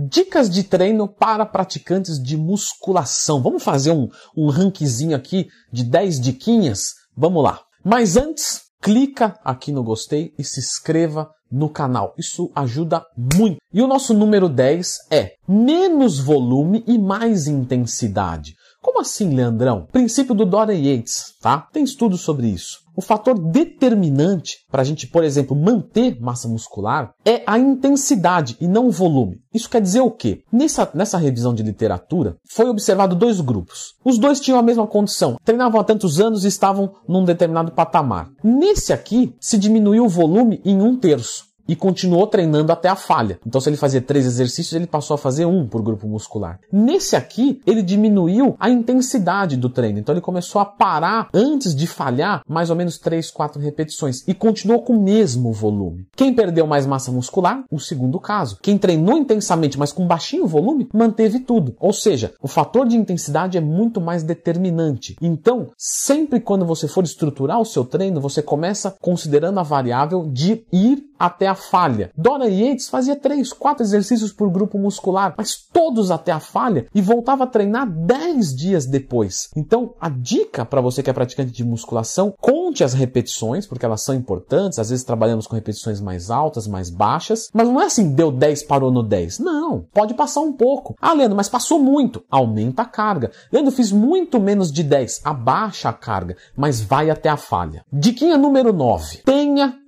Dicas de treino para praticantes de musculação. Vamos fazer um, um rankzinho aqui de 10 diquinhas? Vamos lá. Mas antes, clica aqui no gostei e se inscreva no canal. Isso ajuda muito. E o nosso número 10 é menos volume e mais intensidade. Como assim, Leandrão? Princípio do Dora Yates, tá? Tem estudos sobre isso. O fator determinante para a gente, por exemplo, manter massa muscular é a intensidade e não o volume. Isso quer dizer o quê? Nessa, nessa revisão de literatura, foi observado dois grupos. Os dois tinham a mesma condição, treinavam há tantos anos e estavam num determinado patamar. Nesse aqui, se diminuiu o volume em um terço e continuou treinando até a falha. Então, se ele fazia três exercícios, ele passou a fazer um por grupo muscular. Nesse aqui, ele diminuiu a intensidade do treino. Então, ele começou a parar antes de falhar mais ou menos três, quatro repetições e continuou com o mesmo volume. Quem perdeu mais massa muscular? O segundo caso. Quem treinou intensamente, mas com baixinho volume, manteve tudo. Ou seja, o fator de intensidade é muito mais determinante. Então, sempre quando você for estruturar o seu treino, você começa considerando a variável de ir até a falha. Dora Yates fazia 3, 4 exercícios por grupo muscular, mas todos até a falha e voltava a treinar 10 dias depois. Então, a dica para você que é praticante de musculação, conte as repetições, porque elas são importantes. Às vezes trabalhamos com repetições mais altas, mais baixas, mas não é assim, deu 10, parou no 10. Não, pode passar um pouco. Ah, Leandro, mas passou muito. Aumenta a carga. Leandro, fiz muito menos de 10. Abaixa a carga, mas vai até a falha. Diquinha número 9.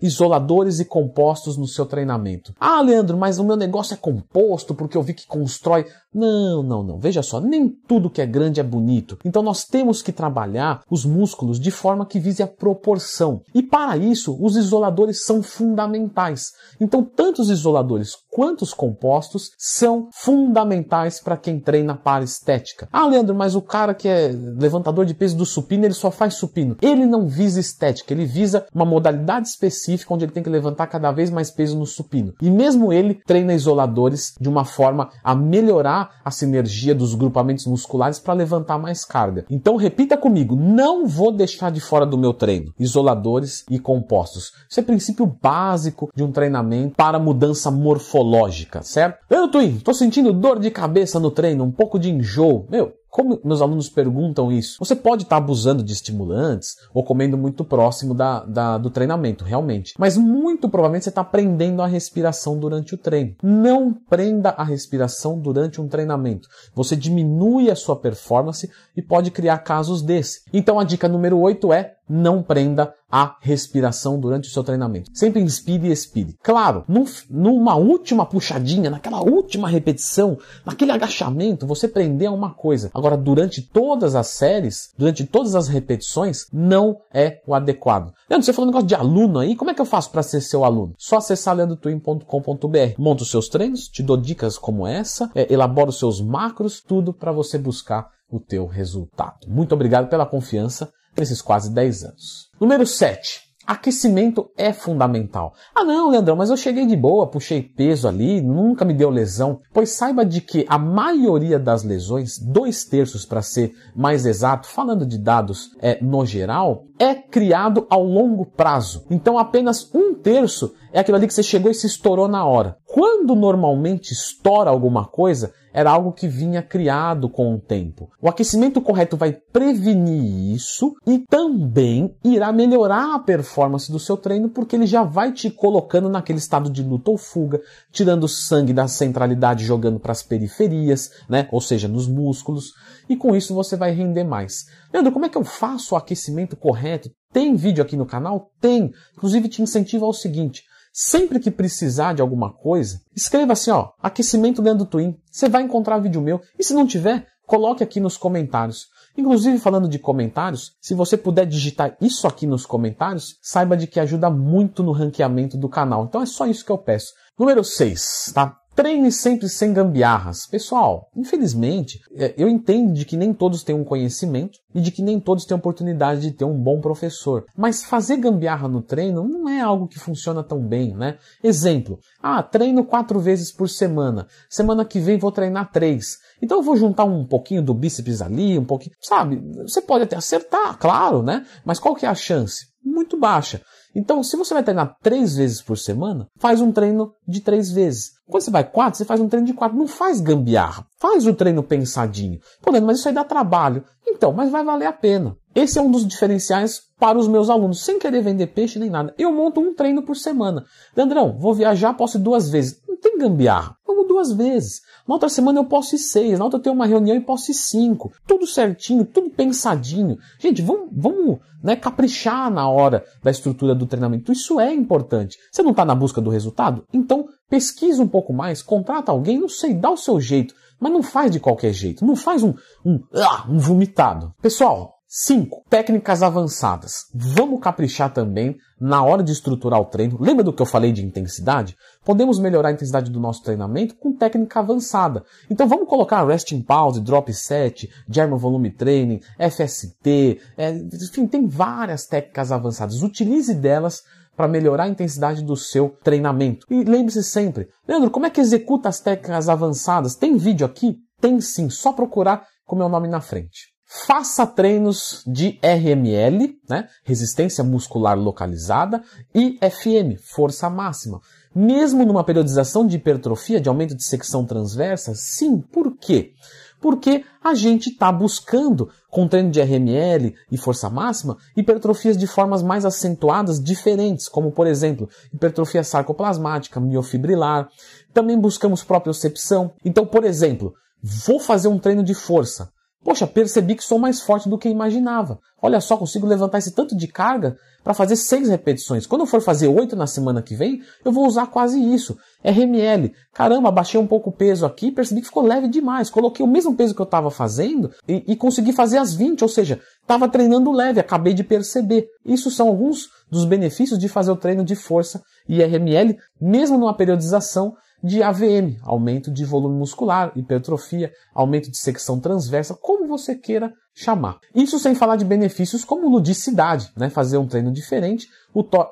Isoladores e compostos no seu treinamento. Ah, Leandro, mas o meu negócio é composto porque eu vi que constrói. Não, não, não. Veja só, nem tudo que é grande é bonito. Então nós temos que trabalhar os músculos de forma que vise a proporção. E para isso, os isoladores são fundamentais. Então, tanto os isoladores quanto os compostos são fundamentais para quem treina para estética. Ah, Leandro, mas o cara que é levantador de peso do supino, ele só faz supino. Ele não visa estética, ele visa uma modalidade específica onde ele tem que levantar cada vez mais peso no supino. E mesmo ele treina isoladores de uma forma a melhorar a sinergia dos grupamentos musculares para levantar mais carga. Então repita comigo, não vou deixar de fora do meu treino isoladores e compostos. Isso é princípio básico de um treinamento para mudança morfológica, certo? Eu, Twin, tô sentindo dor de cabeça no treino, um pouco de enjoo. Meu, como meus alunos perguntam isso, você pode estar abusando de estimulantes ou comendo muito próximo da, da, do treinamento, realmente. Mas muito provavelmente você está prendendo a respiração durante o treino. Não prenda a respiração durante um treinamento. Você diminui a sua performance e pode criar casos desse. Então a dica número 8 é não prenda a respiração durante o seu treinamento. Sempre inspire e expire. Claro, num, numa última puxadinha, naquela última repetição, naquele agachamento, você prender uma coisa. Agora, durante todas as séries, durante todas as repetições, não é o adequado. Leandro, você falou um negócio de aluno aí, como é que eu faço para ser seu aluno? Só acessar leandrotwin.com.br. Monta os seus treinos, te dou dicas como essa, é, elabora os seus macros, tudo para você buscar o teu resultado. Muito obrigado pela confiança nesses quase 10 anos. Número 7. Aquecimento é fundamental. Ah não, Leandrão, mas eu cheguei de boa, puxei peso ali, nunca me deu lesão. Pois saiba de que a maioria das lesões, dois terços para ser mais exato, falando de dados é, no geral, é criado ao longo prazo. Então apenas um terço é aquilo ali que você chegou e se estourou na hora. Quando normalmente estoura alguma coisa, era algo que vinha criado com o tempo. O aquecimento correto vai prevenir isso e também irá melhorar a performance do seu treino porque ele já vai te colocando naquele estado de luta ou fuga, tirando sangue da centralidade, jogando para as periferias, né? Ou seja, nos músculos. E com isso você vai render mais. Leandro, como é que eu faço o aquecimento correto? Tem vídeo aqui no canal? Tem. Inclusive te incentivo ao seguinte: Sempre que precisar de alguma coisa, escreva assim, ó, aquecimento do Twin. Você vai encontrar vídeo meu. E se não tiver, coloque aqui nos comentários. Inclusive, falando de comentários, se você puder digitar isso aqui nos comentários, saiba de que ajuda muito no ranqueamento do canal. Então é só isso que eu peço. Número 6, tá? Treine sempre sem gambiarras. Pessoal, infelizmente, é, eu entendo de que nem todos têm um conhecimento e de que nem todos têm oportunidade de ter um bom professor. Mas fazer gambiarra no treino não é algo que funciona tão bem, né? Exemplo, ah, treino quatro vezes por semana. Semana que vem vou treinar três. Então eu vou juntar um pouquinho do bíceps ali, um pouquinho, sabe? Você pode até acertar, claro, né? Mas qual que é a chance? Muito baixa. Então, se você vai treinar três vezes por semana, faz um treino de três vezes. Quando você vai quatro, você faz um treino de quatro. Não faz gambiarra. Faz o treino pensadinho. Pô, mas isso aí dá trabalho. Então, mas vai valer a pena. Esse é um dos diferenciais para os meus alunos, sem querer vender peixe nem nada. Eu monto um treino por semana. Leandrão, vou viajar, posso ir duas vezes. Não tem gambiarra. Duas vezes. Na outra semana eu posso ir seis, na outra eu tenho uma reunião e posso ir cinco. Tudo certinho, tudo pensadinho. Gente, vamos, vamos né, caprichar na hora da estrutura do treinamento. Isso é importante. Você não está na busca do resultado? Então pesquisa um pouco mais, contrata alguém, não sei, dá o seu jeito. Mas não faz de qualquer jeito. Não faz um, um, ah, um vomitado. Pessoal, 5. Técnicas avançadas. Vamos caprichar também na hora de estruturar o treino. Lembra do que eu falei de intensidade? Podemos melhorar a intensidade do nosso treinamento com técnica avançada. Então vamos colocar resting pause, drop set, German volume training, FST, é, enfim, tem várias técnicas avançadas. Utilize delas para melhorar a intensidade do seu treinamento. E lembre-se sempre, Leandro, como é que executa as técnicas avançadas? Tem vídeo aqui? Tem sim, só procurar com meu nome na frente. Faça treinos de RML, né? resistência muscular localizada, e FM, força máxima. Mesmo numa periodização de hipertrofia, de aumento de secção transversa, sim, por quê? Porque a gente está buscando, com treino de RML e força máxima, hipertrofias de formas mais acentuadas, diferentes, como por exemplo, hipertrofia sarcoplasmática, miofibrilar. Também buscamos propriocepção. Então, por exemplo, vou fazer um treino de força. Poxa, percebi que sou mais forte do que imaginava. Olha só, consigo levantar esse tanto de carga para fazer seis repetições. Quando eu for fazer oito na semana que vem, eu vou usar quase isso. RML. Caramba, baixei um pouco o peso aqui, percebi que ficou leve demais. Coloquei o mesmo peso que eu estava fazendo e, e, consegui fazer as 20, ou seja, estava treinando leve, acabei de perceber. Isso são alguns dos benefícios de fazer o treino de força e RML, mesmo numa periodização de AVM, aumento de volume muscular, hipertrofia, aumento de secção transversa, como você queira chamar. Isso sem falar de benefícios como ludicidade, né? Fazer um treino diferente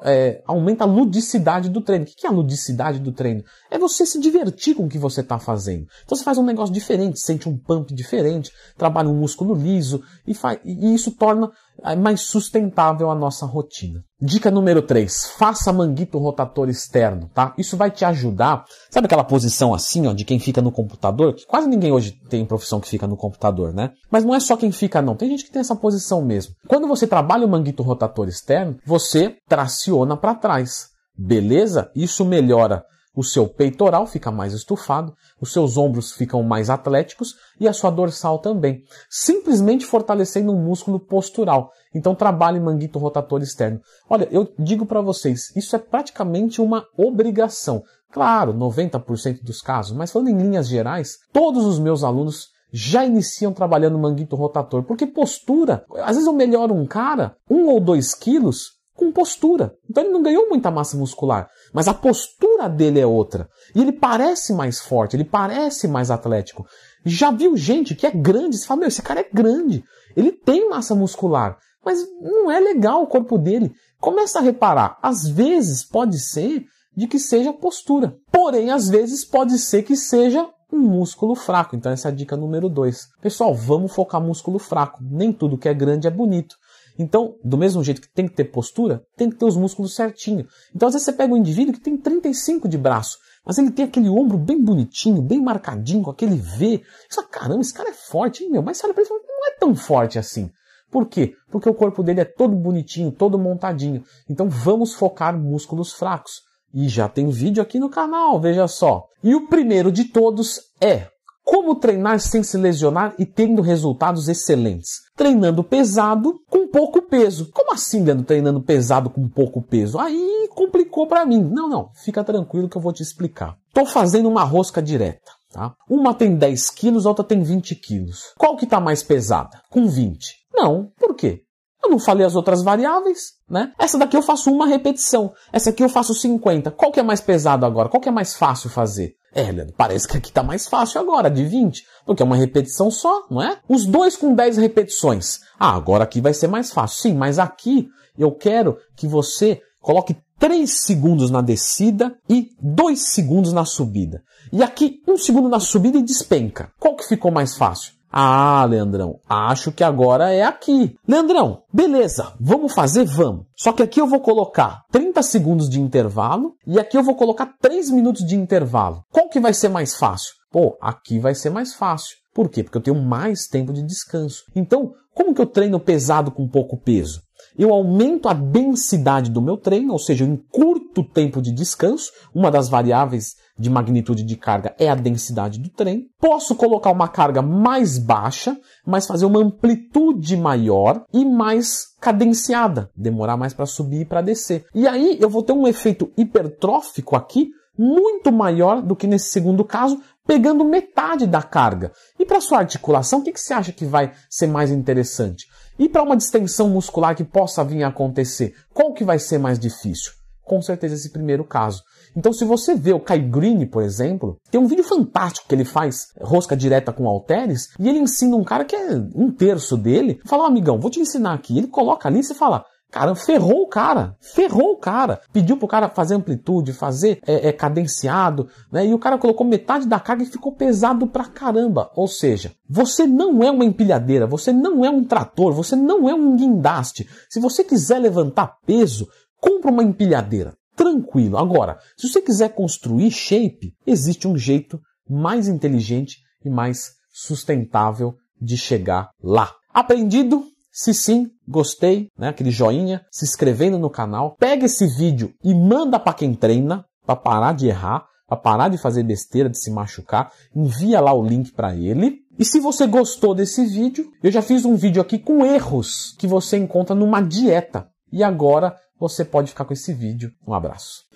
é, aumenta a ludicidade do treino. O que é a ludicidade do treino? É você se divertir com o que você está fazendo. Então você faz um negócio diferente, sente um pump diferente, trabalha um músculo liso e, e isso torna mais sustentável a nossa rotina. Dica número 3, faça manguito rotator externo, tá? Isso vai te ajudar. Sabe aquela posição assim, ó, de quem fica no computador? Que quase ninguém hoje tem profissão que fica no computador, né? Mas não é só quem fica não, tem gente que tem essa posição mesmo. Quando você trabalha o manguito rotator externo, você traciona para trás. Beleza? Isso melhora o seu peitoral fica mais estufado, os seus ombros ficam mais atléticos e a sua dorsal também, simplesmente fortalecendo um músculo postural. Então trabalhe manguito rotator externo. Olha, eu digo para vocês, isso é praticamente uma obrigação. Claro, 90% dos casos, mas falando em linhas gerais, todos os meus alunos já iniciam trabalhando manguito rotator, porque postura, às vezes eu melhoro um cara, um ou dois quilos, com postura. Então ele não ganhou muita massa muscular, mas a postura dele é outra. E ele parece mais forte, ele parece mais atlético. Já viu gente que é grande, você fala, meu, esse cara é grande, ele tem massa muscular, mas não é legal o corpo dele. Começa a reparar, às vezes pode ser de que seja postura, porém às vezes pode ser que seja um músculo fraco. Então essa é a dica número 2. Pessoal, vamos focar músculo fraco. Nem tudo que é grande é bonito. Então, do mesmo jeito que tem que ter postura, tem que ter os músculos certinho. Então, às vezes você pega um indivíduo que tem 35 de braço, mas ele tem aquele ombro bem bonitinho, bem marcadinho, com aquele V. Você fala, caramba, esse cara é forte, hein, meu? Mas você olha pra ele e fala, não é tão forte assim. Por quê? Porque o corpo dele é todo bonitinho, todo montadinho. Então vamos focar músculos fracos. E já tem vídeo aqui no canal, veja só. E o primeiro de todos é como treinar sem se lesionar e tendo resultados excelentes? Treinando pesado com pouco peso. Como assim, Leandro, treinando pesado com pouco peso? Aí complicou para mim. Não, não, fica tranquilo que eu vou te explicar. Tô fazendo uma rosca direta. Tá? Uma tem 10 quilos, a outra tem 20 quilos. Qual que está mais pesada? Com 20. Não, por quê? Eu não falei as outras variáveis, né? Essa daqui eu faço uma repetição. Essa aqui eu faço 50. Qual que é mais pesado agora? Qual que é mais fácil fazer? É, parece que aqui tá mais fácil agora, de 20, porque é uma repetição só, não é? Os dois com 10 repetições. Ah, agora aqui vai ser mais fácil. Sim, mas aqui eu quero que você coloque 3 segundos na descida e 2 segundos na subida. E aqui, um segundo na subida e despenca. Qual que ficou mais fácil? Ah, Leandrão, acho que agora é aqui. Leandrão, beleza, vamos fazer? Vamos. Só que aqui eu vou colocar 30 segundos de intervalo e aqui eu vou colocar 3 minutos de intervalo. Qual que vai ser mais fácil? Pô, aqui vai ser mais fácil. Por quê? Porque eu tenho mais tempo de descanso. Então, como que eu treino pesado com pouco peso? Eu aumento a densidade do meu treino, ou seja, eu encurto o tempo de descanso. Uma das variáveis de magnitude de carga é a densidade do treino. Posso colocar uma carga mais baixa, mas fazer uma amplitude maior e mais cadenciada, demorar mais para subir e para descer. E aí eu vou ter um efeito hipertrófico aqui muito maior do que nesse segundo caso, pegando metade da carga. E para sua articulação, o que, que você acha que vai ser mais interessante? E para uma distensão muscular que possa vir a acontecer, qual que vai ser mais difícil? Com certeza esse primeiro caso. Então, se você vê o Kai Green, por exemplo, tem um vídeo fantástico que ele faz rosca direta com halteres e ele ensina um cara que é um terço dele. Fala, oh, amigão, vou te ensinar aqui. Ele coloca ali e você fala, Cara, ferrou o cara, ferrou o cara. Pediu pro cara fazer amplitude, fazer é, é, cadenciado, né? E o cara colocou metade da carga e ficou pesado pra caramba. Ou seja, você não é uma empilhadeira, você não é um trator, você não é um guindaste. Se você quiser levantar peso, compra uma empilhadeira. Tranquilo. Agora, se você quiser construir shape, existe um jeito mais inteligente e mais sustentável de chegar lá. Aprendido? Se sim, gostei, né? Aquele joinha, se inscrevendo no canal. Pega esse vídeo e manda para quem treina, para parar de errar, para parar de fazer besteira, de se machucar. Envia lá o link para ele. E se você gostou desse vídeo, eu já fiz um vídeo aqui com erros que você encontra numa dieta. E agora você pode ficar com esse vídeo. Um abraço.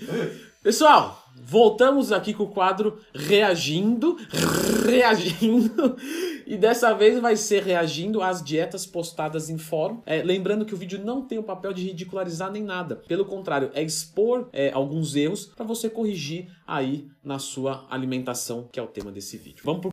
Pessoal, voltamos aqui com o quadro Reagindo, reagindo, e dessa vez vai ser reagindo às dietas postadas em fórum. É, lembrando que o vídeo não tem o papel de ridicularizar nem nada, pelo contrário, é expor é, alguns erros para você corrigir aí na sua alimentação, que é o tema desse vídeo. Vamos pro